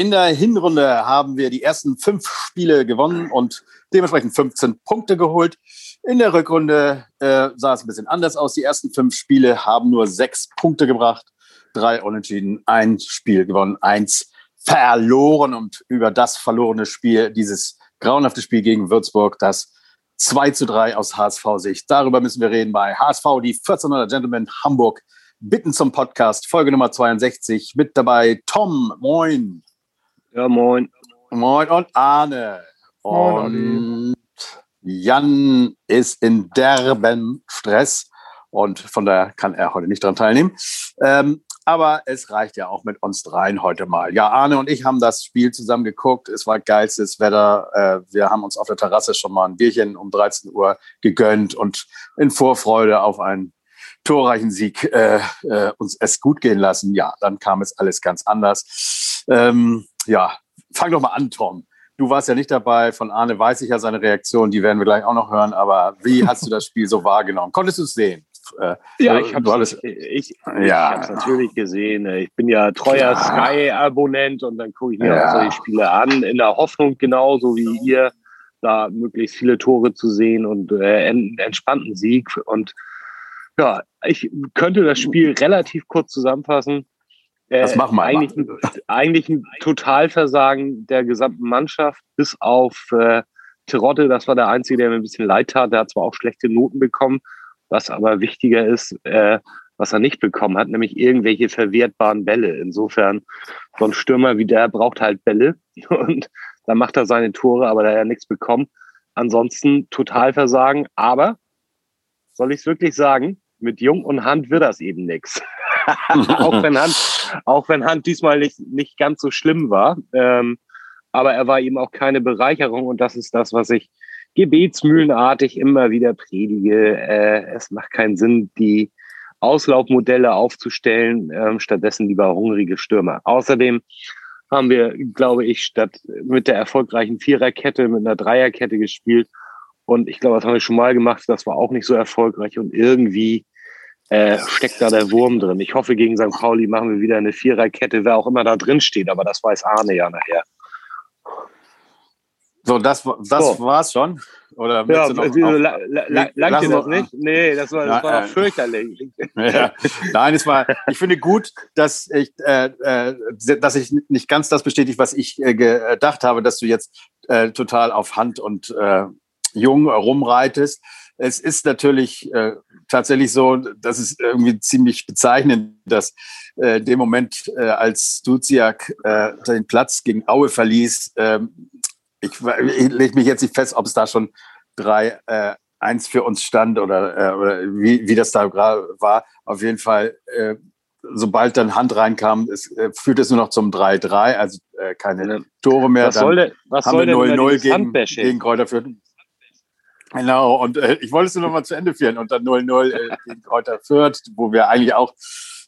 In der Hinrunde haben wir die ersten fünf Spiele gewonnen und dementsprechend 15 Punkte geholt. In der Rückrunde äh, sah es ein bisschen anders aus. Die ersten fünf Spiele haben nur sechs Punkte gebracht. Drei Unentschieden, ein Spiel gewonnen, eins verloren. Und über das verlorene Spiel, dieses grauenhafte Spiel gegen Würzburg, das 2 zu 3 aus HSV-Sicht. Darüber müssen wir reden bei HSV, die 1400 Gentlemen Hamburg. Bitten zum Podcast, Folge Nummer 62. Mit dabei Tom, moin. Ja, moin. Moin und Arne. Und Jan ist in derben Stress und von daher kann er heute nicht daran teilnehmen. Ähm, aber es reicht ja auch mit uns dreien heute mal. Ja, Arne und ich haben das Spiel zusammen geguckt. Es war geilstes Wetter. Äh, wir haben uns auf der Terrasse schon mal ein Bierchen um 13 Uhr gegönnt und in Vorfreude auf einen torreichen Sieg äh, äh, uns es gut gehen lassen. Ja, dann kam es alles ganz anders. Ähm, ja, fang doch mal an, Tom. Du warst ja nicht dabei. Von Arne weiß ich ja seine Reaktion. Die werden wir gleich auch noch hören. Aber wie hast du das Spiel so wahrgenommen? Konntest du es sehen? Äh, ja, ich habe es ich, ja. natürlich gesehen. Ich bin ja treuer ja. Sky-Abonnent und dann gucke ich mir ja. auch solche Spiele an, in der Hoffnung, genauso wie ihr, da möglichst viele Tore zu sehen und äh, einen entspannten Sieg. Und ja, ich könnte das Spiel relativ kurz zusammenfassen. Äh, das machen wir eigentlich, ein, eigentlich ein Totalversagen der gesamten Mannschaft, bis auf äh, Terodde, das war der Einzige, der mir ein bisschen leid tat. Der hat zwar auch schlechte Noten bekommen, was aber wichtiger ist, äh, was er nicht bekommen hat, nämlich irgendwelche verwertbaren Bälle. Insofern, so ein Stürmer wie der braucht halt Bälle und dann macht er seine Tore, aber da er nichts bekommen. Ansonsten total versagen, aber soll ich es wirklich sagen, mit Jung und Hand wird das eben nichts. auch wenn Hand, auch wenn Hand diesmal nicht, nicht ganz so schlimm war. Ähm, aber er war eben auch keine Bereicherung und das ist das, was ich gebetsmühlenartig immer wieder predige. Äh, es macht keinen Sinn, die Auslaufmodelle aufzustellen, äh, stattdessen lieber hungrige Stürmer. Außerdem haben wir, glaube ich, statt mit der erfolgreichen Viererkette mit einer Dreierkette gespielt. Und ich glaube, das haben wir schon mal gemacht. Das war auch nicht so erfolgreich. Und irgendwie äh, steckt da der Wurm drin. Ich hoffe, gegen St. Pauli machen wir wieder eine Viererkette, wer auch immer da drin steht. Aber das weiß Arne ja nachher. So, das, das so. war's schon. Oder ja, du noch wieso, la, la, langt dir das nicht? Nee, das war, das war äh, fürchterlich. Ja. Nein, es war, ich finde gut, dass ich, äh, äh, dass ich nicht ganz das bestätigt, was ich äh, gedacht habe, dass du jetzt äh, total auf Hand und äh, Jung rumreitest. Es ist natürlich äh, tatsächlich so, dass es irgendwie ziemlich bezeichnend, dass äh, dem Moment, äh, als Duziak äh, den Platz gegen Aue verließ, äh, ich, ich lege mich jetzt nicht fest, ob es da schon drei äh, eins für uns stand oder, äh, oder wie, wie das da gerade war. Auf jeden Fall, äh, sobald dann Hand reinkam, es, äh, führt es nur noch zum 3-3, also äh, keine Tore mehr. Was dann soll denn, was haben soll wir 0-0 gegen, gegen Kräuter Fürth. Genau, und äh, ich wollte es nur noch mal zu Ende führen und dann 0-0 äh, gegen Kräuter Fürth, wo wir eigentlich auch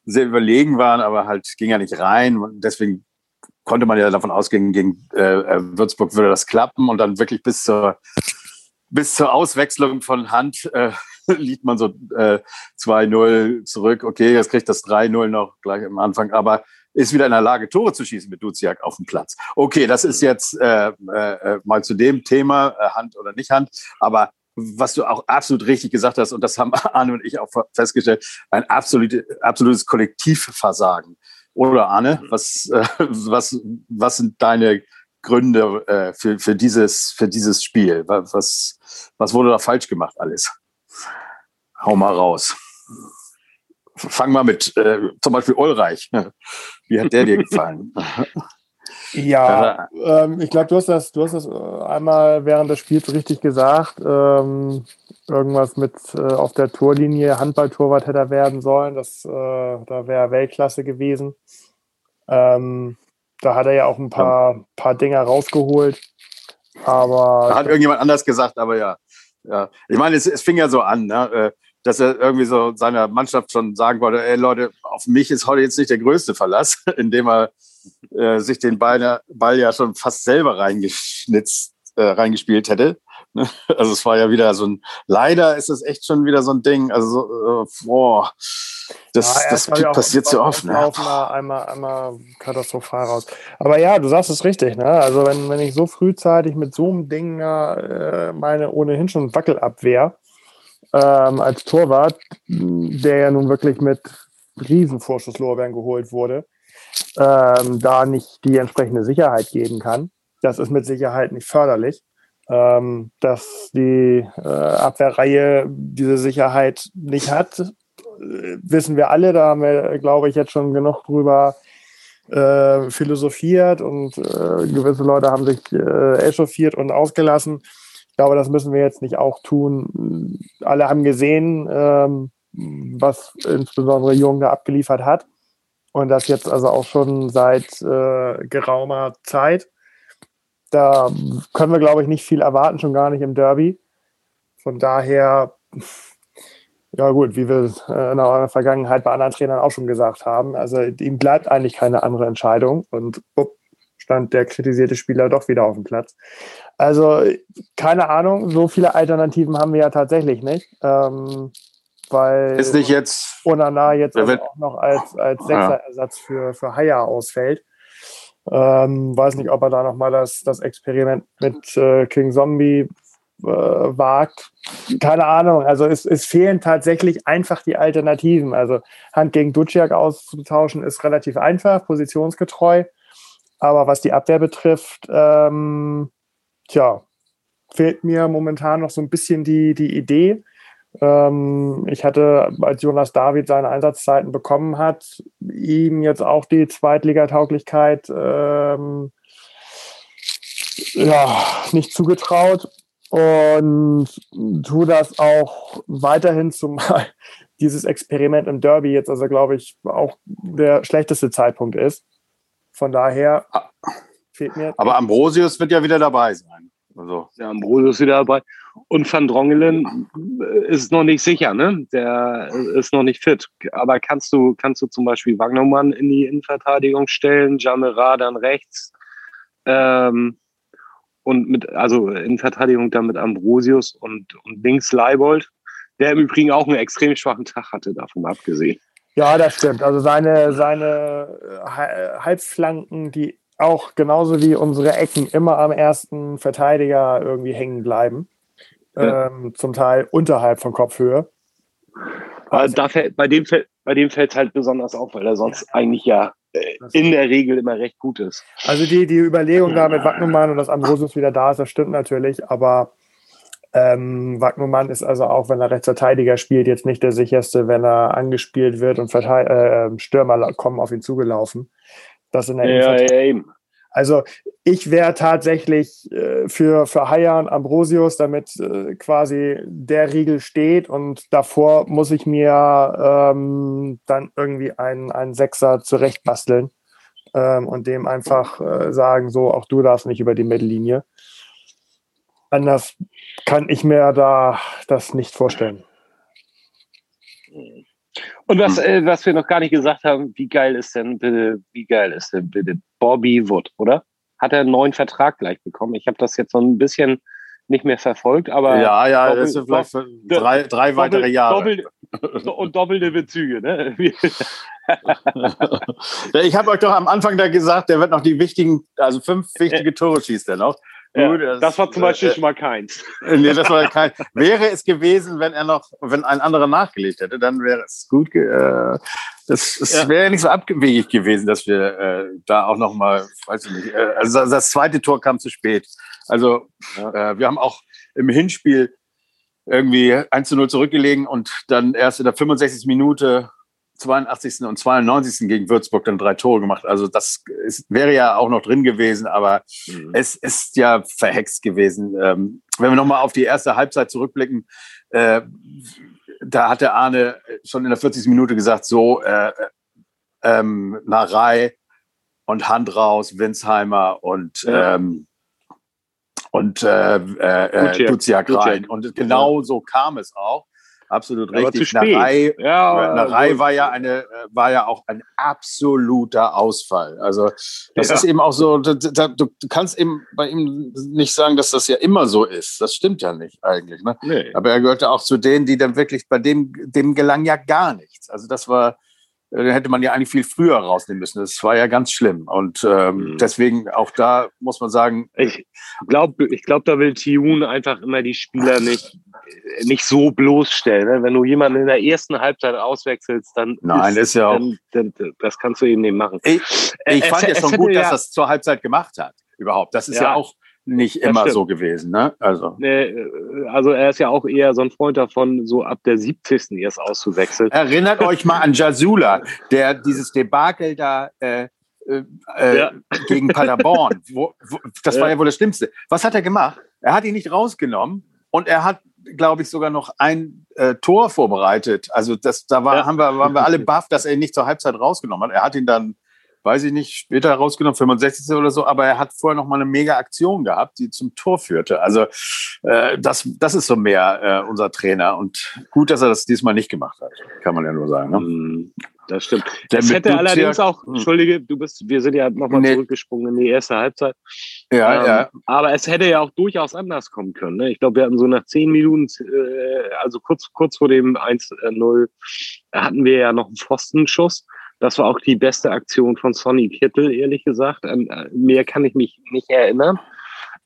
sehr überlegen waren, aber halt ging ja nicht rein. Und deswegen konnte man ja davon ausgehen, gegen äh, äh, Würzburg würde das klappen und dann wirklich bis zur, bis zur Auswechslung von Hand äh, liegt man so äh, 2-0 zurück. Okay, jetzt kriegt das 3-0 noch gleich am Anfang, aber ist wieder in der Lage, Tore zu schießen mit Duziak auf dem Platz. Okay, das ist jetzt äh, äh, mal zu dem Thema, äh, Hand oder nicht Hand, aber was du auch absolut richtig gesagt hast, und das haben Arne und ich auch festgestellt, ein absolute, absolutes Kollektivversagen. Oder Arne, mhm. was, äh, was, was sind deine Gründe äh, für, für, dieses, für dieses Spiel? Was, was wurde da falsch gemacht alles? Hau mal raus. Fang mal mit äh, zum Beispiel Ulreich. Wie hat der dir gefallen? Ja, ähm, ich glaube, du hast das, du hast das äh, einmal während des Spiels richtig gesagt. Ähm, irgendwas mit äh, auf der Torlinie Handballtorwart hätte er werden sollen. Das, äh, da wäre Weltklasse gewesen. Ähm, da hat er ja auch ein paar, paar Dinger rausgeholt. Aber da hat irgendjemand anders gesagt, aber ja. ja. Ich meine, es, es fing ja so an, ne? Dass er irgendwie so seiner Mannschaft schon sagen wollte, ey Leute, auf mich ist heute jetzt nicht der größte Verlass, indem er äh, sich den Ball, Ball ja schon fast selber reingeschnitzt, äh, reingespielt hätte Also es war ja wieder so ein, leider ist es echt schon wieder so ein Ding, also äh, boah, das, ja, das passiert so oft. Ne? Einmal, einmal, einmal katastrophal raus. Aber ja, du sagst es richtig, ne? Also wenn, wenn ich so frühzeitig mit so einem Ding äh, meine ohnehin schon Wackelabwehr ähm, als Torwart, der ja nun wirklich mit Riesenvorschusslorbeeren geholt wurde, ähm, da nicht die entsprechende Sicherheit geben kann. Das ist mit Sicherheit nicht förderlich. Ähm, dass die äh, Abwehrreihe diese Sicherheit nicht hat, wissen wir alle. Da haben wir, glaube ich, jetzt schon genug drüber äh, philosophiert und äh, gewisse Leute haben sich äh, echauffiert und ausgelassen. Ich glaube, das müssen wir jetzt nicht auch tun. Alle haben gesehen, ähm, was insbesondere Jung da abgeliefert hat. Und das jetzt also auch schon seit äh, geraumer Zeit. Da können wir, glaube ich, nicht viel erwarten, schon gar nicht im Derby. Von daher, ja gut, wie wir äh, in der Vergangenheit bei anderen Trainern auch schon gesagt haben, also ihm bleibt eigentlich keine andere Entscheidung und up, stand der kritisierte Spieler doch wieder auf dem Platz. Also keine Ahnung, so viele Alternativen haben wir ja tatsächlich nicht. Ähm, weil ist nicht jetzt Onana jetzt also auch noch als, als Sechserersatz für, für Haya ausfällt. Ähm, weiß nicht, ob er da nochmal das, das Experiment mit äh, King Zombie äh, wagt. Keine Ahnung. Also es, es fehlen tatsächlich einfach die Alternativen. Also Hand gegen Duciak auszutauschen ist relativ einfach, positionsgetreu. Aber was die Abwehr betrifft, ähm, tja, fehlt mir momentan noch so ein bisschen die, die Idee. Ähm, ich hatte, als Jonas David seine Einsatzzeiten bekommen hat, ihm jetzt auch die Zweitligatauglichkeit ähm, ja, nicht zugetraut und tu das auch weiterhin zumal dieses Experiment im Derby jetzt also glaube ich auch der schlechteste Zeitpunkt ist. Von daher ah. fehlt mir. Aber Ambrosius wird ja wieder dabei sein. Also. Ja, Ambrosius wieder dabei. Und Van Drongelen ist noch nicht sicher, ne? Der ist noch nicht fit. Aber kannst du, kannst du zum Beispiel Wagnermann in die Innenverteidigung stellen, Jamera dann rechts ähm, und mit, also in Verteidigung dann mit Ambrosius und, und links Leibold, der im Übrigen auch einen extrem schwachen Tag hatte, davon abgesehen. Ja, das stimmt. Also seine, seine äh, Halbflanken, die auch genauso wie unsere Ecken immer am ersten Verteidiger irgendwie hängen bleiben ja. ähm, zum Teil unterhalb von Kopfhöhe. Also, da fällt, bei dem fällt bei dem fällt es halt besonders auf, weil er sonst ja. eigentlich ja äh, in der Regel immer recht gut ist. Also die, die Überlegung da mit Wagnumann und dass Ambrosius wieder da ist, das stimmt natürlich, aber ähm, Wagnumann ist also auch, wenn er Rechtsverteidiger spielt, jetzt nicht der sicherste, wenn er angespielt wird und äh, Stürmer kommen auf ihn zugelaufen. Das in der ja, ja, eben. Also ich wäre tatsächlich äh, für, für Hayan Ambrosius, damit äh, quasi der Riegel steht und davor muss ich mir ähm, dann irgendwie einen, einen Sechser zurechtbasteln ähm, und dem einfach äh, sagen, so, auch du darfst nicht über die Mittellinie. Anders kann ich mir da das nicht vorstellen. Und was, hm. äh, was wir noch gar nicht gesagt haben, wie geil ist denn bitte, wie geil ist denn bitte Bobby Wood, oder? Hat er einen neuen Vertrag gleich bekommen? Ich habe das jetzt so ein bisschen nicht mehr verfolgt, aber. Ja, ja, doppel, das sind vielleicht für drei, drei weitere Jahre. Doppel, und doppelte Bezüge, ne? ich habe euch doch am Anfang da gesagt, der wird noch die wichtigen, also fünf wichtige Tore schießt er noch. Ja, das, das, war zum Beispiel äh, schon mal keins. Nee, das war kein. Wäre es gewesen, wenn er noch, wenn ein anderer nachgelegt hätte, dann wäre es gut. Äh, das, das ja. wäre ja nicht so abwegig gewesen, dass wir äh, da auch noch mal, weiß ich nicht. Äh, also das zweite Tor kam zu spät. Also äh, wir haben auch im Hinspiel irgendwie 1 zu 0 zurückgelegen und dann erst in der 65. Minute 82. und 92. gegen Würzburg dann drei Tore gemacht. Also das ist, wäre ja auch noch drin gewesen, aber mhm. es ist ja verhext gewesen. Ähm, wenn wir nochmal auf die erste Halbzeit zurückblicken, äh, da hat der Arne schon in der 40. Minute gesagt, so äh, ähm, Narei und Hand raus, Winsheimer und ja. ähm, und äh, äh, Duziak rein. Und genau so kam es auch. Absolut Aber richtig. Narei, ja, Narei war ja eine, war ja auch ein absoluter Ausfall. Also das ja. ist eben auch so, du, du, kannst eben bei ihm nicht sagen, dass das ja immer so ist. Das stimmt ja nicht eigentlich. Ne? Nee. Aber er gehörte auch zu denen, die dann wirklich, bei dem, dem gelang ja gar nichts. Also das war, äh, hätte man ja eigentlich viel früher rausnehmen müssen. Das war ja ganz schlimm. Und ähm, mhm. deswegen auch da muss man sagen. Ich glaube, ich glaub, da will Tiun einfach immer die Spieler nicht, nicht so bloßstellen. Ne? Wenn du jemanden in der ersten Halbzeit auswechselst, dann. Nein, ist, ist ja auch. Dann, dann, das kannst du eben nicht machen. Ich, ich fand es, ja schon gut, dass er es zur Halbzeit gemacht hat. Überhaupt. Das ist ja, ja auch nicht immer so gewesen, ne? Also. also er ist ja auch eher so ein Freund davon, so ab der 70. erst auszuwechseln. Erinnert euch mal an Jasula, der dieses Debakel da äh, äh, äh ja. gegen Paderborn. Wo, wo, das ja. war ja wohl das Schlimmste. Was hat er gemacht? Er hat ihn nicht rausgenommen und er hat, glaube ich, sogar noch ein äh, Tor vorbereitet. Also das, da war, ja. haben wir, waren wir alle baff, dass er ihn nicht zur Halbzeit rausgenommen hat. Er hat ihn dann weiß ich nicht, später rausgenommen, 65. oder so, aber er hat vorher noch mal eine mega Aktion gehabt, die zum Tor führte. Also äh, das, das ist so mehr äh, unser Trainer und gut, dass er das diesmal nicht gemacht hat, kann man ja nur sagen. Ne? Mm, das stimmt. Das hätte allerdings auch, hm. entschuldige, du bist, wir sind ja nochmal nee. zurückgesprungen in die erste Halbzeit. Ja, ähm, ja. Aber es hätte ja auch durchaus anders kommen können. Ne? Ich glaube, wir hatten so nach zehn Minuten, äh, also kurz, kurz vor dem 1-0, hatten wir ja noch einen Pfostenschuss. Das war auch die beste Aktion von Sonny Kittel, ehrlich gesagt. An äh, mehr kann ich mich nicht erinnern.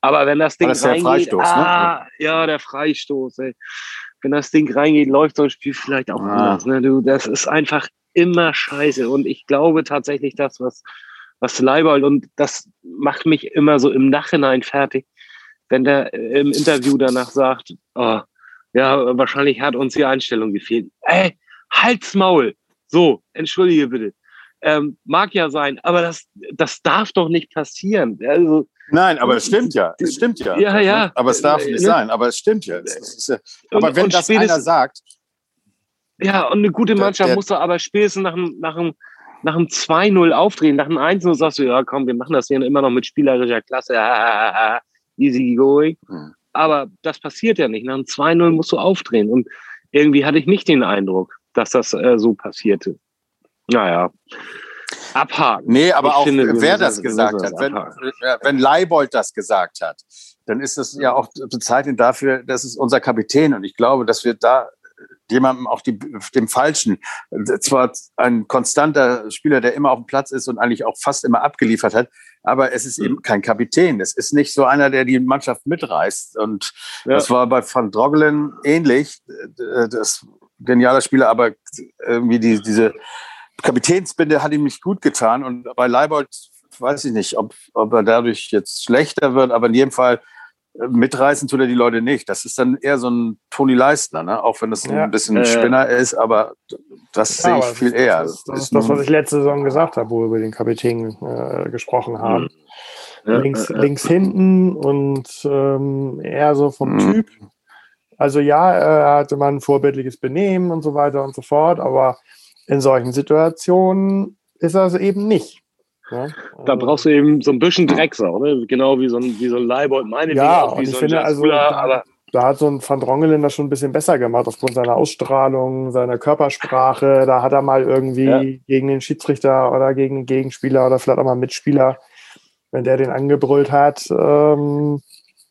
Aber wenn das Ding das reingeht, ne? ah, ne? ja, der Freistoß, ey. Wenn das Ding reingeht, läuft so ein Spiel vielleicht auch ah. anders. Ne? Du, das ist einfach immer scheiße. Und ich glaube tatsächlich, das, was, was Leibold, und das macht mich immer so im Nachhinein fertig, wenn der im Interview danach sagt, oh, ja, wahrscheinlich hat uns die Einstellung gefehlt. Ey, halt's Maul! So, entschuldige bitte. Ähm, mag ja sein, aber das, das darf doch nicht passieren. Also, Nein, aber es stimmt ja. Es stimmt ja. Ja, ja. Aber es darf nicht ne? sein. Aber es stimmt ja. Es ja aber und, wenn und das einer sagt. Ja, und eine gute Mannschaft der, der, muss doch aber spätestens nach einem, nach einem, nach einem 2-0 aufdrehen. Nach einem 1-0 sagst du, ja, komm, wir machen das hier immer noch mit spielerischer Klasse. Easy going. Hm. Aber das passiert ja nicht. Nach einem 2-0 musst du aufdrehen. Und irgendwie hatte ich nicht den Eindruck dass das äh, so passierte. Naja. Abhaken. Nee, aber ich auch finde, wer das gesagt hat. Wenn, wenn Leibold das gesagt hat, dann ist das ja auch bezeichnend dafür, das ist unser Kapitän. Und ich glaube, dass wir da jemandem auch die, dem Falschen, zwar ein konstanter Spieler, der immer auf dem Platz ist und eigentlich auch fast immer abgeliefert hat, aber es ist eben kein Kapitän. Es ist nicht so einer, der die Mannschaft mitreißt. Und ja. das war bei Van Drogelen ähnlich. Das genialer Spieler, aber irgendwie die, diese Kapitänsbinde hat ihm nicht gut getan. Und bei Leibold weiß ich nicht, ob, ob er dadurch jetzt schlechter wird, aber in jedem Fall mitreißen tut er die Leute nicht. Das ist dann eher so ein Toni Leistner, ne? auch wenn das ja. ein bisschen äh, Spinner ist, aber das ja, sehe ich viel eher. Das, das, das ist das, was ich letzte Saison gesagt habe, wo wir über den Kapitän äh, gesprochen haben. Mhm. Ja, links, links hinten und ähm, eher so vom mhm. Typ also ja, er hatte mal ein vorbildliches Benehmen und so weiter und so fort, aber in solchen Situationen ist er es eben nicht. Ja, da also, brauchst du eben so ein bisschen Drecksau, ne? genau wie so ein, wie so ein Leibold, meine Ja, auch, und ich so finde, also, da, da hat so ein Van Drongelen das schon ein bisschen besser gemacht, aufgrund seiner Ausstrahlung, seiner Körpersprache. Da hat er mal irgendwie ja. gegen den Schiedsrichter oder gegen den Gegenspieler oder vielleicht auch mal Mitspieler, wenn der den angebrüllt hat, ähm,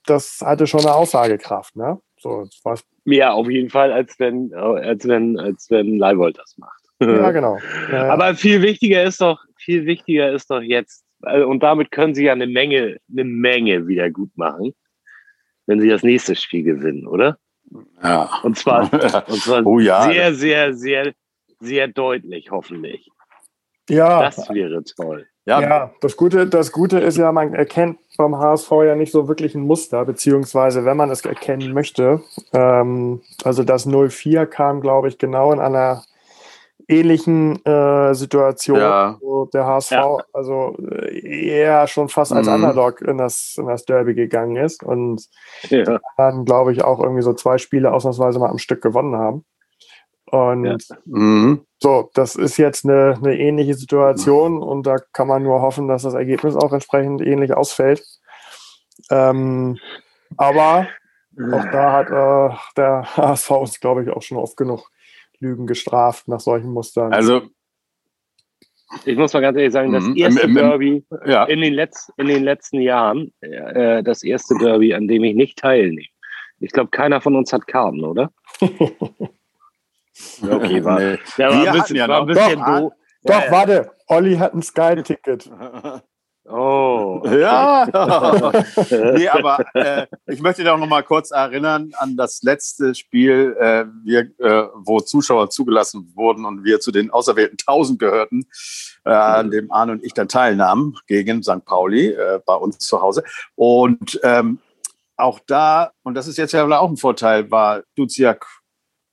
das hatte schon eine Aussagekraft. Ne? So, was Mehr auf jeden Fall, als wenn, als wenn, als wenn Leibold das macht. Ja, genau. Ja, Aber viel wichtiger ist doch, viel wichtiger ist doch jetzt, äh, und damit können sie ja eine Menge, eine Menge wieder gut machen, wenn sie das nächste Spiel gewinnen, oder? Ja. Und zwar, und zwar oh, ja. sehr, sehr, sehr, sehr deutlich, hoffentlich. Ja. Das wäre toll. Ja. ja, das, Gute, das Gute ist ja, man erkennt beim HSV ja nicht so wirklich ein Muster, beziehungsweise wenn man es erkennen möchte. Ähm, also das 04 kam, glaube ich, genau in einer ähnlichen äh, Situation, ja. wo der HSV ja. also äh, eher schon fast als mhm. Underdog in das, in das Derby gegangen ist und ja. dann, glaube ich, auch irgendwie so zwei Spiele ausnahmsweise mal am Stück gewonnen haben. Und ja. mhm. so, das ist jetzt eine, eine ähnliche Situation und da kann man nur hoffen, dass das Ergebnis auch entsprechend ähnlich ausfällt. Ähm, aber auch da hat äh, der HSV uns, glaube ich, auch schon oft genug Lügen gestraft nach solchen Mustern. Also ich muss mal ganz ehrlich sagen, das mhm. erste Im, im, Derby ja. in, den Letz-, in den letzten Jahren, äh, das erste Derby, an dem ich nicht teilnehme. Ich glaube, keiner von uns hat Karten, oder? okay, war, nee. der war, ein bisschen, ja war ein bisschen doch, doof. Doch, ja, warte, Olli hat ein Sky-Ticket. Oh. Ja. nee, aber äh, ich möchte doch noch mal kurz erinnern an das letzte Spiel, äh, wir, äh, wo Zuschauer zugelassen wurden und wir zu den auserwählten 1000 gehörten, äh, an dem Arne und ich dann teilnahmen gegen St. Pauli äh, bei uns zu Hause. Und ähm, auch da, und das ist jetzt ja auch ein Vorteil, war Duziak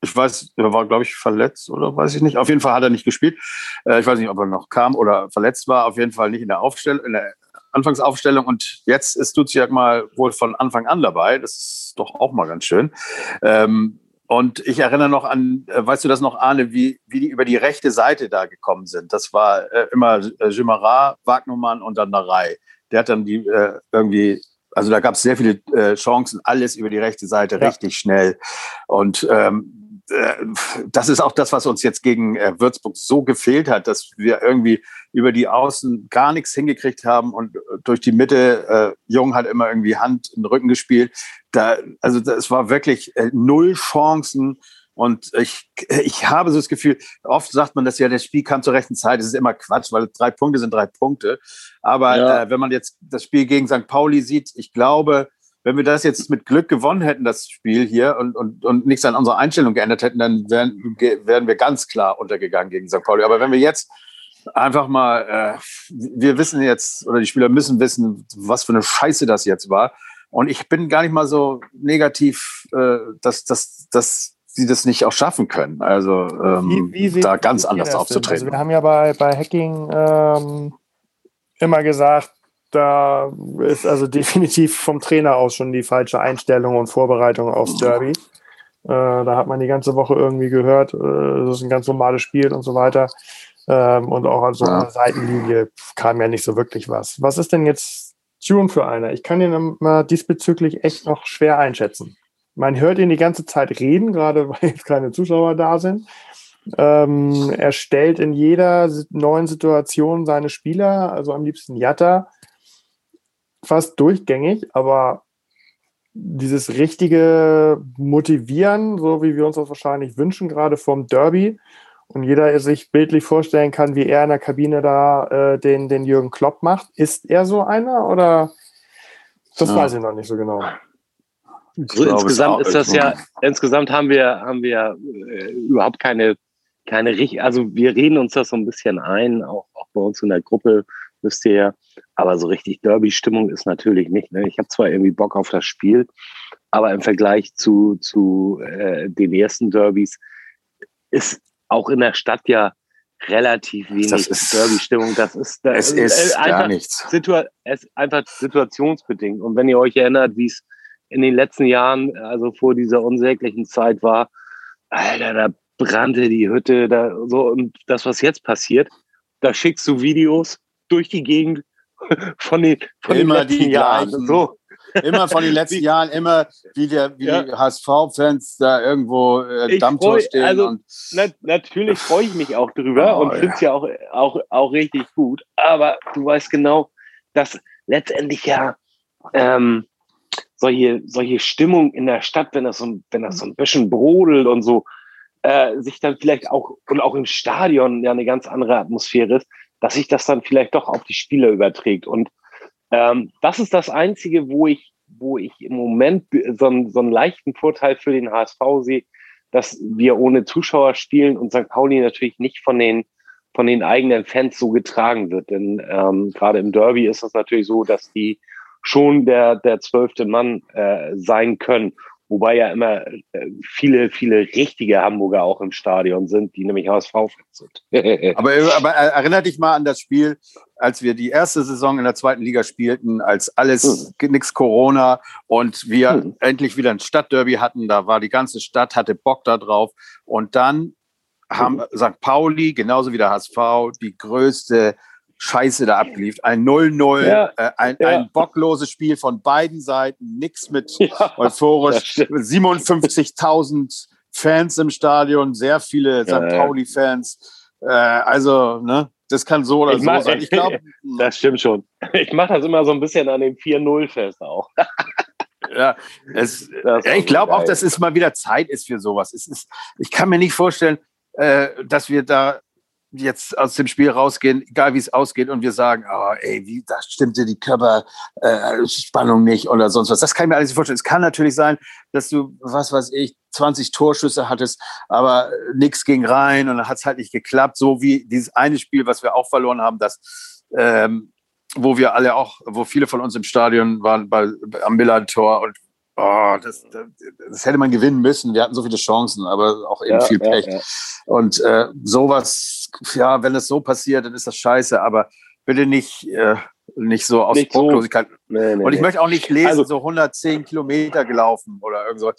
ich weiß, er war, glaube ich, verletzt oder weiß ich nicht. Auf jeden Fall hat er nicht gespielt. Äh, ich weiß nicht, ob er noch kam oder verletzt war. Auf jeden Fall nicht in der Aufstellung, in der Anfangsaufstellung. Und jetzt ist Duziak mal wohl von Anfang an dabei. Das ist doch auch mal ganz schön. Ähm, und ich erinnere noch an, äh, weißt du das noch, Arne, wie, wie die über die rechte Seite da gekommen sind? Das war äh, immer äh, Jimara, Wagnumann und dann Narei. Der hat dann die irgendwie also da gab es sehr viele äh, Chancen, alles über die rechte Seite ja. richtig schnell. Und ähm, äh, das ist auch das, was uns jetzt gegen äh, Würzburg so gefehlt hat, dass wir irgendwie über die Außen gar nichts hingekriegt haben und durch die Mitte, äh, Jung hat immer irgendwie Hand in den Rücken gespielt. Da, also es war wirklich äh, null Chancen. Und ich, ich habe so das Gefühl, oft sagt man das ja, das Spiel kam zur rechten Zeit. Das ist immer Quatsch, weil drei Punkte sind drei Punkte. Aber ja. äh, wenn man jetzt das Spiel gegen St. Pauli sieht, ich glaube, wenn wir das jetzt mit Glück gewonnen hätten, das Spiel hier, und, und, und nichts an unserer Einstellung geändert hätten, dann wären, wären wir ganz klar untergegangen gegen St. Pauli. Aber wenn wir jetzt einfach mal, äh, wir wissen jetzt, oder die Spieler müssen wissen, was für eine Scheiße das jetzt war. Und ich bin gar nicht mal so negativ, äh, dass, dass, dass sie das nicht auch schaffen können. Also ähm, wie, wie da ganz anders aufzutreten. Also wir haben ja bei, bei Hacking ähm, immer gesagt, da ist also definitiv vom Trainer aus schon die falsche Einstellung und Vorbereitung aufs Derby. Äh, da hat man die ganze Woche irgendwie gehört, äh, das ist ein ganz normales Spiel und so weiter. Ähm, und auch an so einer. Seitenlinie kam ja nicht so wirklich was. Was ist denn jetzt Tune für einer? Ich kann ihn mal diesbezüglich echt noch schwer einschätzen. Man hört ihn die ganze Zeit reden, gerade weil jetzt keine Zuschauer da sind. Ähm, er stellt in jeder neuen Situation seine Spieler, also am liebsten Jatta, fast durchgängig, aber dieses richtige Motivieren, so wie wir uns das wahrscheinlich wünschen, gerade vom Derby, und jeder sich bildlich vorstellen kann, wie er in der Kabine da äh, den, den Jürgen Klopp macht. Ist er so einer oder das ja. weiß ich noch nicht so genau. So insgesamt ist das ja, insgesamt haben wir, haben wir äh, überhaupt keine, keine richtig, also wir reden uns das so ein bisschen ein, auch, auch bei uns in der Gruppe, wisst ihr ja. Aber so richtig Derby-Stimmung ist natürlich nicht. Ne? Ich habe zwar irgendwie Bock auf das Spiel, aber im Vergleich zu, zu äh, den ersten Derbys ist auch in der Stadt ja relativ wenig Derby-Stimmung. Das ist, das es ist, äh, gar nichts. Situa es ist einfach situationsbedingt. Und wenn ihr euch erinnert, wie es in den letzten Jahren, also vor dieser unsäglichen Zeit war, Alter, da brannte die Hütte, da so und das, was jetzt passiert, da schickst du Videos durch die Gegend von den, von immer den letzten Jahren. So. Immer von den letzten Jahren, immer wie, der, wie ja. die HSV-Fans da irgendwo äh, Dammtor stehen. Also, na, natürlich freue ich mich auch drüber oh, und finde es ja, ja auch, auch, auch richtig gut. Aber du weißt genau, dass letztendlich ja ähm, solche, solche Stimmung in der Stadt, wenn das so, wenn das so ein bisschen brodelt und so, äh, sich dann vielleicht auch und auch im Stadion ja eine ganz andere Atmosphäre ist, dass sich das dann vielleicht doch auf die Spieler überträgt. Und ähm, das ist das Einzige, wo ich, wo ich im Moment so einen, so einen leichten Vorteil für den HSV sehe, dass wir ohne Zuschauer spielen und St. Pauli natürlich nicht von den von den eigenen Fans so getragen wird. Denn ähm, gerade im Derby ist es natürlich so, dass die schon der der zwölfte Mann äh, sein können. Wobei ja immer äh, viele, viele richtige Hamburger auch im Stadion sind, die nämlich HSV-Fans sind. aber, aber erinnere dich mal an das Spiel, als wir die erste Saison in der zweiten Liga spielten, als alles hm. nichts Corona und wir hm. endlich wieder ein Stadtderby hatten. Da war die ganze Stadt, hatte Bock da drauf. Und dann haben hm. St. Pauli, genauso wie der HSV, die größte Scheiße da abgeliefert. Ein 0-0, ja, äh, ein, ja. ein bockloses Spiel von beiden Seiten, nichts mit ja, euphorisch. 57.000 Fans im Stadion, sehr viele St. Pauli-Fans. Äh, also, ne, das kann so oder ich so mach, sein. Ich glaube, das stimmt schon. Ich mache das immer so ein bisschen an dem 4-0 fest auch. ja, es, ich glaube auch, dass es mal wieder Zeit ist für sowas. Es ist, ich kann mir nicht vorstellen, äh, dass wir da jetzt aus dem Spiel rausgehen, egal wie es ausgeht, und wir sagen, oh, ey, wie, da stimmte die Körperspannung äh, nicht oder sonst was. Das kann ich mir alles nicht vorstellen. Es kann natürlich sein, dass du, was weiß ich, 20 Torschüsse hattest, aber nichts ging rein und dann hat es halt nicht geklappt, so wie dieses eine Spiel, was wir auch verloren haben, das ähm, wo wir alle auch, wo viele von uns im Stadion waren bei, am Millantor und oh, das, das, das, hätte man gewinnen müssen. Wir hatten so viele Chancen, aber auch eben ja, viel Pech. Ja, ja. Und äh, sowas, ja, wenn es so passiert, dann ist das scheiße, aber bitte nicht, äh, nicht so aus nicht Drucklosigkeit. So. Nee, nee, und ich nee. möchte auch nicht lesen, also, so 110 Kilometer gelaufen oder irgend so.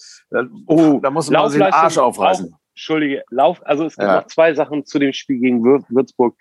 Oh, da muss man sich den Arsch aufreißen. Lauf, Entschuldige, Lauf, also es gibt noch zwei Sachen zu dem Spiel gegen Würzburg,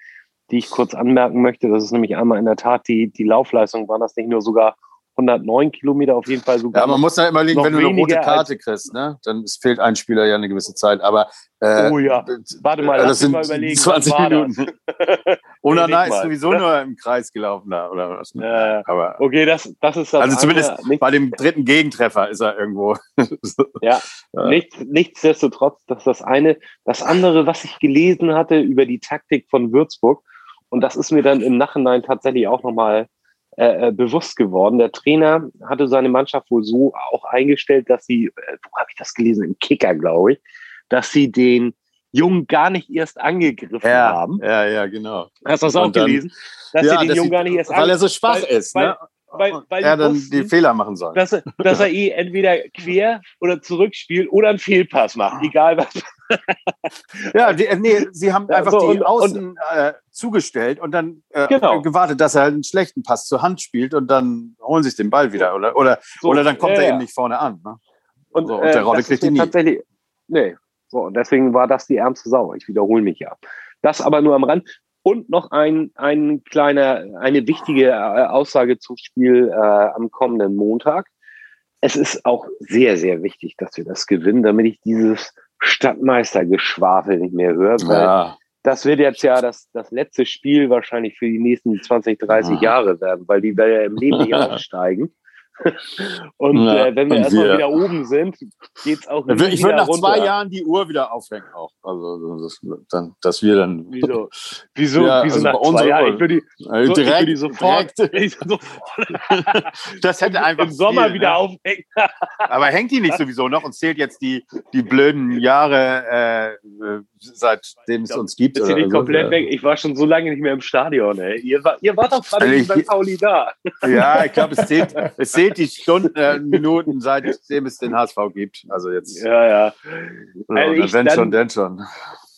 die ich kurz anmerken möchte. Das ist nämlich einmal in der Tat die, die Laufleistung, waren das nicht nur sogar 109 Kilometer auf jeden Fall sogar. Ja, man muss ja immer liegen, wenn du eine rote Karte kriegst, ne? dann fehlt ein Spieler ja eine gewisse Zeit. Aber äh, oh ja, warte mal, das sind mal überlegen. 20 Minuten. Oder nein, ist sowieso nur im Kreis gelaufen da oder was. Ne? Ja, aber okay, das, das ist das. Also zumindest eine, bei dem dritten Gegentreffer ist er irgendwo. ja, ja. Nichts, nichtsdestotrotz, das ist das eine. Das andere, was ich gelesen hatte über die Taktik von Würzburg, und das ist mir dann im Nachhinein tatsächlich auch nochmal äh, äh, bewusst geworden. Der Trainer hatte seine Mannschaft wohl so auch eingestellt, dass sie, äh, wo habe ich das gelesen? Im Kicker, glaube ich, dass sie den Jungen gar nicht erst angegriffen ja, haben. Ja, ja, genau. Hast du das auch dann, gelesen? Dass ja, sie den Jungen gar nicht erst Weil er so schwach weil, ist, weil, ne? Weil, weil er dann wussten, die Fehler machen soll. Dass er, dass er eh entweder quer oder zurückspielt oder einen Fehlpass macht, egal was. ja, die, nee, sie haben einfach so, die und, Außen und, äh, zugestellt und dann äh, genau. gewartet, dass er einen schlechten Pass zur Hand spielt und dann holen sie sich den Ball wieder. Oder, oder, so, oder dann kommt ja, er eben nicht vorne an. Ne? Und, so, und der äh, Rolle kriegt ihn nie. Tatsächlich, nee, so, und deswegen war das die ärmste Sau. Ich wiederhole mich ja. Das aber nur am Rand. Und noch ein, ein kleiner, eine wichtige äh, Aussage zum Spiel äh, am kommenden Montag. Es ist auch sehr, sehr wichtig, dass wir das gewinnen, damit ich dieses Stadtmeistergeschwafel nicht mehr höre. Ja. Das wird jetzt ja das, das letzte Spiel wahrscheinlich für die nächsten 20, 30 ja. Jahre werden, weil die werden ja im Leben nicht aufsteigen. und ja, äh, wenn wir erstmal wir, wieder oben sind, geht es auch wieder Ich würde nach runter. zwei Jahren die Uhr wieder aufhängen auch. Also das, dann, dass wir dann. Wieso? Wieso, ja, wieso also nach zwei Jahren? Ich würde die, also direkt, die sofort. Direkt. das hätte einfach. Im Sommer viel, wieder ne? aufhängen. Aber hängt die nicht sowieso noch und zählt jetzt die, die blöden Jahre, äh, seitdem es uns gibt? Ist hier nicht komplett weg. Ich war schon so lange nicht mehr im Stadion. Ey. Ihr, war, ihr wart doch gerade also bei Pauli da. Ja, ich glaube, es zählt, es zählt die Stunden, äh, Minuten, seitdem es den HSV gibt. Also jetzt. Ja, ja. So, also wenn dann, schon, denn schon.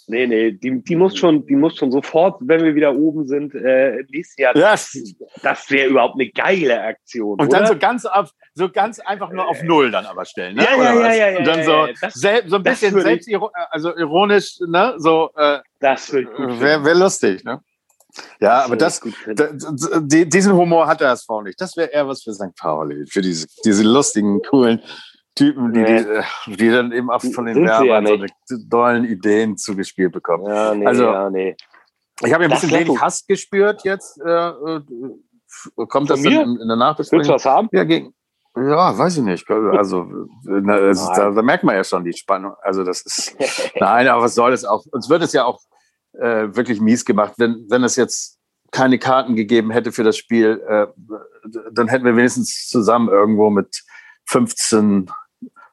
Nee, nee, die, die, muss schon, die muss schon sofort, wenn wir wieder oben sind, äh, nächstes Jahr. Das, das wäre überhaupt eine geile Aktion. Und oder? dann so ganz auf, so ganz einfach nur auf Null dann aber stellen. Ne? Ja, ja, ja, ja, ja. Und dann so, das, so ein bisschen selbst, also ironisch, ne? So, äh, das wäre wär lustig, ne? Ja, das aber das, das diesen Humor hat der HSV nicht. Das wäre eher was für St. Pauli, für diese, diese lustigen, coolen Typen, die, nee. die, die, dann eben auch von den Werbern ja so dollen Ideen zugespielt bekommen. Ja, nee, also, ja, nee. Ich habe ein bisschen wenig Hass gespürt jetzt. Äh, äh kommt das in, in der Nachbesprechung? Willst du was haben? Ja, gegen, ja, weiß ich nicht. Also, na, da, da, merkt man ja schon die Spannung. Also, das ist, nein, aber was soll es auch? Uns wird es ja auch äh, wirklich mies gemacht. Wenn, wenn es jetzt keine Karten gegeben hätte für das Spiel, äh, dann hätten wir wenigstens zusammen irgendwo mit 15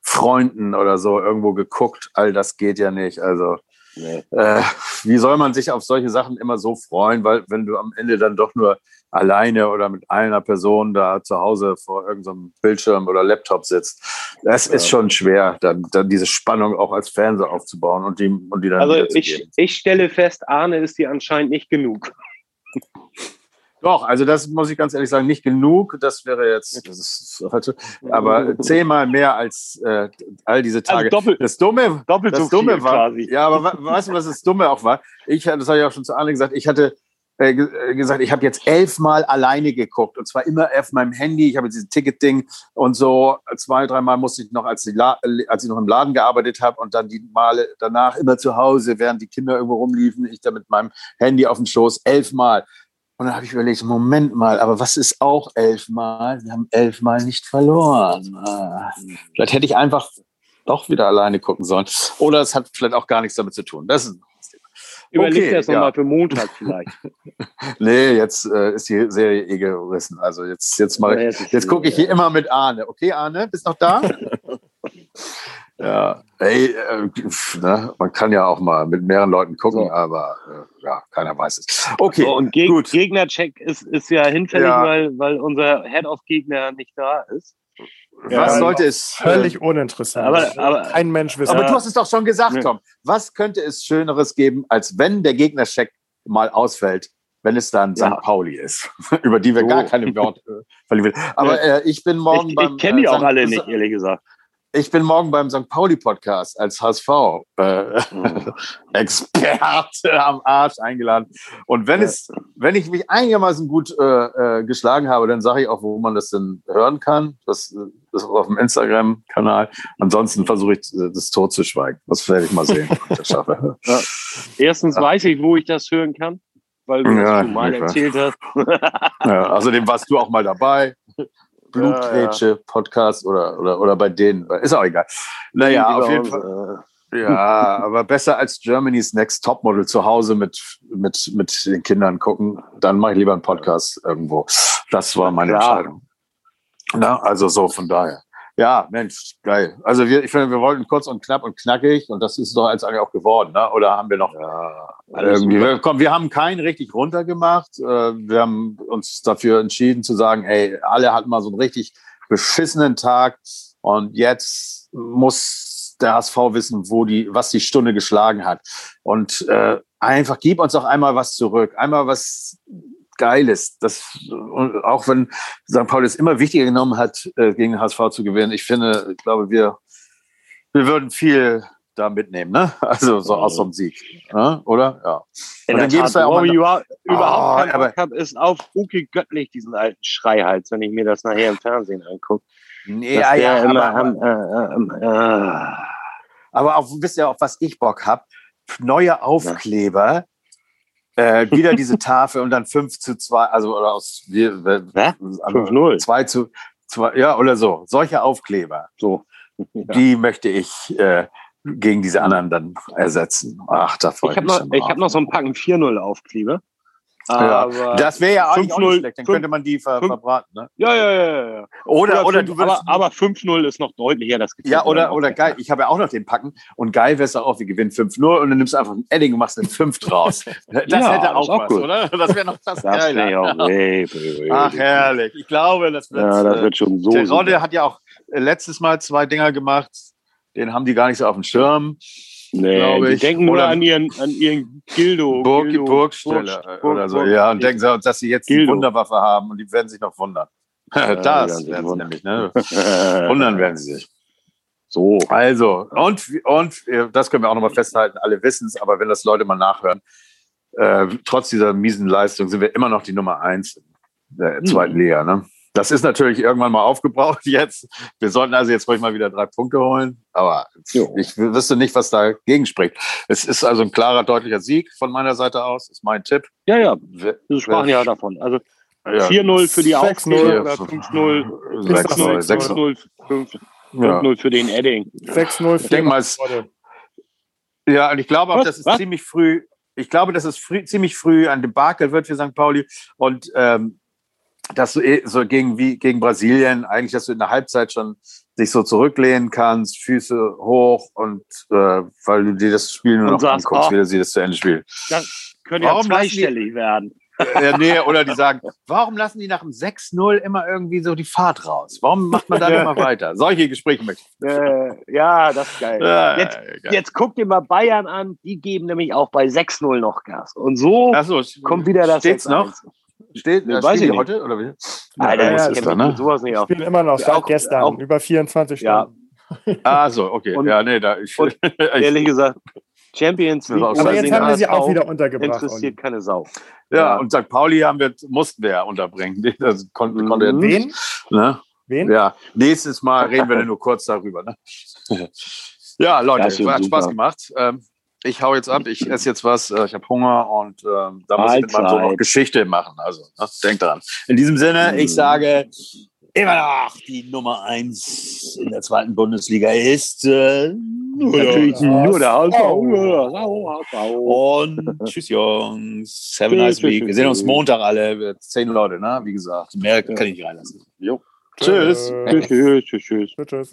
Freunden oder so irgendwo geguckt. All das geht ja nicht. Also nee. äh, wie soll man sich auf solche Sachen immer so freuen? Weil wenn du am Ende dann doch nur alleine oder mit einer Person da zu Hause vor irgendeinem Bildschirm oder Laptop sitzt, das ist schon schwer, dann, dann diese Spannung auch als so aufzubauen und die, und die dann Also ich, ich stelle fest, Arne ist dir anscheinend nicht genug. Doch, also das muss ich ganz ehrlich sagen, nicht genug. Das wäre jetzt, das ist heute, aber zehnmal mehr als äh, all diese also Tage. Also doppelt, das Dumme, doppelt das so Dumme war, quasi. ja, aber weißt du, was das Dumme auch war? Ich, das habe ich auch schon zu Arne gesagt, ich hatte äh, äh, gesagt, ich habe jetzt elfmal alleine geguckt und zwar immer auf meinem Handy. Ich habe dieses Ticket-Ding und so zwei, dreimal musste ich noch, als, die als ich noch im Laden gearbeitet habe und dann die Male danach immer zu Hause, während die Kinder irgendwo rumliefen, ich da mit meinem Handy auf dem Schoß, elfmal. Und dann habe ich überlegt, Moment mal, aber was ist auch elfmal? Wir haben elfmal nicht verloren. Ah, vielleicht hätte ich einfach doch wieder alleine gucken sollen. Oder es hat vielleicht auch gar nichts damit zu tun. Das ist Überleg okay, das nochmal ja. für Montag vielleicht. nee, jetzt äh, ist die Serie eh gerissen. Also jetzt, jetzt mal, ja, jetzt, gucke ich hier immer mit Arne. Okay, Arne, bist noch da? ja, hey, äh, ne, man kann ja auch mal mit mehreren Leuten gucken, so. aber äh, ja, keiner weiß es. Okay, so, und Geg gut. Gegnercheck ist, ist ja hinfällig, ja. Weil, weil unser Head of Gegner nicht da ist. Was sollte es. Völlig uninteressant. Aber, aber, Kein Mensch wissen. Aber du hast es doch schon gesagt, Tom. Was könnte es Schöneres geben, als wenn der Gegnercheck mal ausfällt, wenn es dann ja. St. Pauli ist, über die wir so. gar keine Worte verlieren. Aber äh, ich bin morgen ich, beim. Ich kenne die äh, auch alle nicht, ehrlich gesagt ich bin morgen beim St. Pauli-Podcast als HSV-Experte äh, am Arsch eingeladen. Und wenn, es, wenn ich mich einigermaßen gut äh, äh, geschlagen habe, dann sage ich auch, wo man das denn hören kann. Das, das ist auf dem Instagram-Kanal. Ansonsten versuche ich, das Tor zu schweigen. Das werde ich mal sehen, ob ich das schaffe. Ja. Erstens ja. weiß ich, wo ich das hören kann, weil du ja, das mal erzählt hast. ja, außerdem warst du auch mal dabei. Blutgrätsche ja, ja. Podcast oder, oder, oder bei denen. Ist auch egal. Naja, auf jeden Fall. Ja, aber besser als Germany's Next Topmodel zu Hause mit, mit, mit den Kindern gucken. Dann mache ich lieber einen Podcast irgendwo. Das war meine ja. Entscheidung. Na, also so von daher. Ja, Mensch, geil. Also wir, ich finde, wir wollten kurz und knapp und knackig und das ist doch jetzt eigentlich auch geworden, ne? Oder haben wir noch ja, irgendwie? Wir, komm, wir haben keinen richtig runtergemacht. Äh, wir haben uns dafür entschieden zu sagen, hey, alle hatten mal so einen richtig beschissenen Tag und jetzt muss der HSV wissen, wo die, was die Stunde geschlagen hat. Und äh, einfach gib uns doch einmal was zurück, einmal was Geiles. Das, auch wenn St. Pauli es immer wichtiger genommen hat, äh, gegen HSV zu gewinnen. Ich finde, ich glaube, wir, wir würden viel da mitnehmen, ne? Also so aus vom Sieg, ne? oder? Ja. In und dann gibt es da auch mal, überhaupt oh, Bock habe, ist auf Uke göttlich diesen alten Schreihals, wenn ich mir das nachher im Fernsehen angucke. Nee, ja, ja, immer aber, äh, äh, äh, aber auch, wisst ihr, auf was ich Bock habe? Neue Aufkleber, äh, wieder diese Tafel und dann 5 zu 2, also oder aus wir, 5-0. 2 zu 2, ja, oder so. Solche Aufkleber. So. Ja. Die möchte ich äh, gegen diese anderen dann ersetzen. Ach, da freue ich mich. Noch, ich habe noch so ein Packen 4-0 Aufkleber. Ja, das wäre ja auch nicht schlecht, dann könnte man die ver 5, verbraten. Ne? Ja, ja, ja, ja. Oder, oder, oder 5, du würdest, aber, aber 5-0 ist noch deutlicher. Das ja, oder, oder geil, ich habe ja auch noch den Packen und geil wäre es auch, wir gewinnen 5-0 und dann nimmst du einfach ein Edding und machst einen 5 draus. Das ja, hätte auch, auch was, gut. oder? Das wäre noch das, das geil. Auch way, way, Ach, herrlich. Ich glaube, das wird, ja, das wird schon so. Der Rodde hat ja auch letztes Mal zwei Dinger gemacht, den haben die gar nicht so auf dem Schirm. Nee, die ich. denken nur an ihren, an ihren Gildo. Burg, Gildo Burgstelle Burg, oder so. Burg, ja, und denken dass sie jetzt Gildo. die Wunderwaffe haben und die werden sich noch wundern. das werden sie nämlich, ne? Wundern werden sie sich. So. Also, und, und das können wir auch nochmal festhalten, alle wissen es, aber wenn das Leute mal nachhören, äh, trotz dieser miesen Leistung sind wir immer noch die Nummer eins in der hm. zweiten Liga. Ne? Das ist natürlich irgendwann mal aufgebraucht jetzt. Wir sollten also jetzt ruhig mal wieder drei Punkte holen. Aber jo. ich wüsste nicht, was dagegen spricht. Es ist also ein klarer, deutlicher Sieg von meiner Seite aus, ist mein Tipp. Ja, ja. Wir sprachen ja davon. Also ja. 4-0 für die Aufstehung oder 5-0, 6-0, 5-0 für den Edding. 6-0 für denk mal, Ja, und ich glaube auch, was? das ist was? ziemlich früh. Ich glaube, dass es früh, ziemlich früh ein Debakel wird für St. Pauli. Und ähm, dass du eh so gegen wie gegen Brasilien eigentlich, dass du in der Halbzeit schon dich so zurücklehnen kannst, Füße hoch und äh, weil du dir das Spiel nur noch sagst, anguckst, oh, wie sie das zu Ende spielt. Das könnte ja zweistellig die, werden. Ja, nee, oder die sagen, warum lassen die nach dem 6-0 immer irgendwie so die Fahrt raus? Warum macht man da immer weiter? Solche Gespräche möchte ich. Äh, ja, das ist geil. Ja, jetzt, geil. jetzt guck dir mal Bayern an, die geben nämlich auch bei 6-0 noch Gas. Und so, so kommt wieder das. Steht's noch? Steht, nee, weiß ich heute oder wie? Alter, ja, ja, ist da, ne? sowas nicht auf. Spielen immer noch seit gestern, auch, über 24 Stunden. Ja. ah, so, okay. Und, ja, nee, da ich, ehrlich gesagt, Champions League. Aber jetzt haben wir sie auch wieder untergebracht. Interessiert keine Sau. Ja, ja, und St. Pauli haben wir, mussten wir ja unterbringen. Das konnte, konnte mhm. Wen? Ne? Wen? Ja, nächstes Mal reden wir nur kurz darüber. Ne? Ja, Leute, hat super. Spaß gemacht. Ähm, ich hau jetzt ab, ich esse jetzt was, äh, ich habe Hunger und ähm, da muss ich mit meinem Sohn noch Geschichte machen. Also, ne, denkt dran. In diesem Sinne, ich mhm. sage immer noch, die Nummer eins in der zweiten Bundesliga ist äh, natürlich nur der HSV. Und tschüss Jungs, have a nice week. Wir sehen uns Montag alle, zehn Leute, ne? Wie gesagt, mehr kann ich nicht reinlassen. Jo. Tschüss. Tschüss. Tschüss. Tschüss. Tschüss.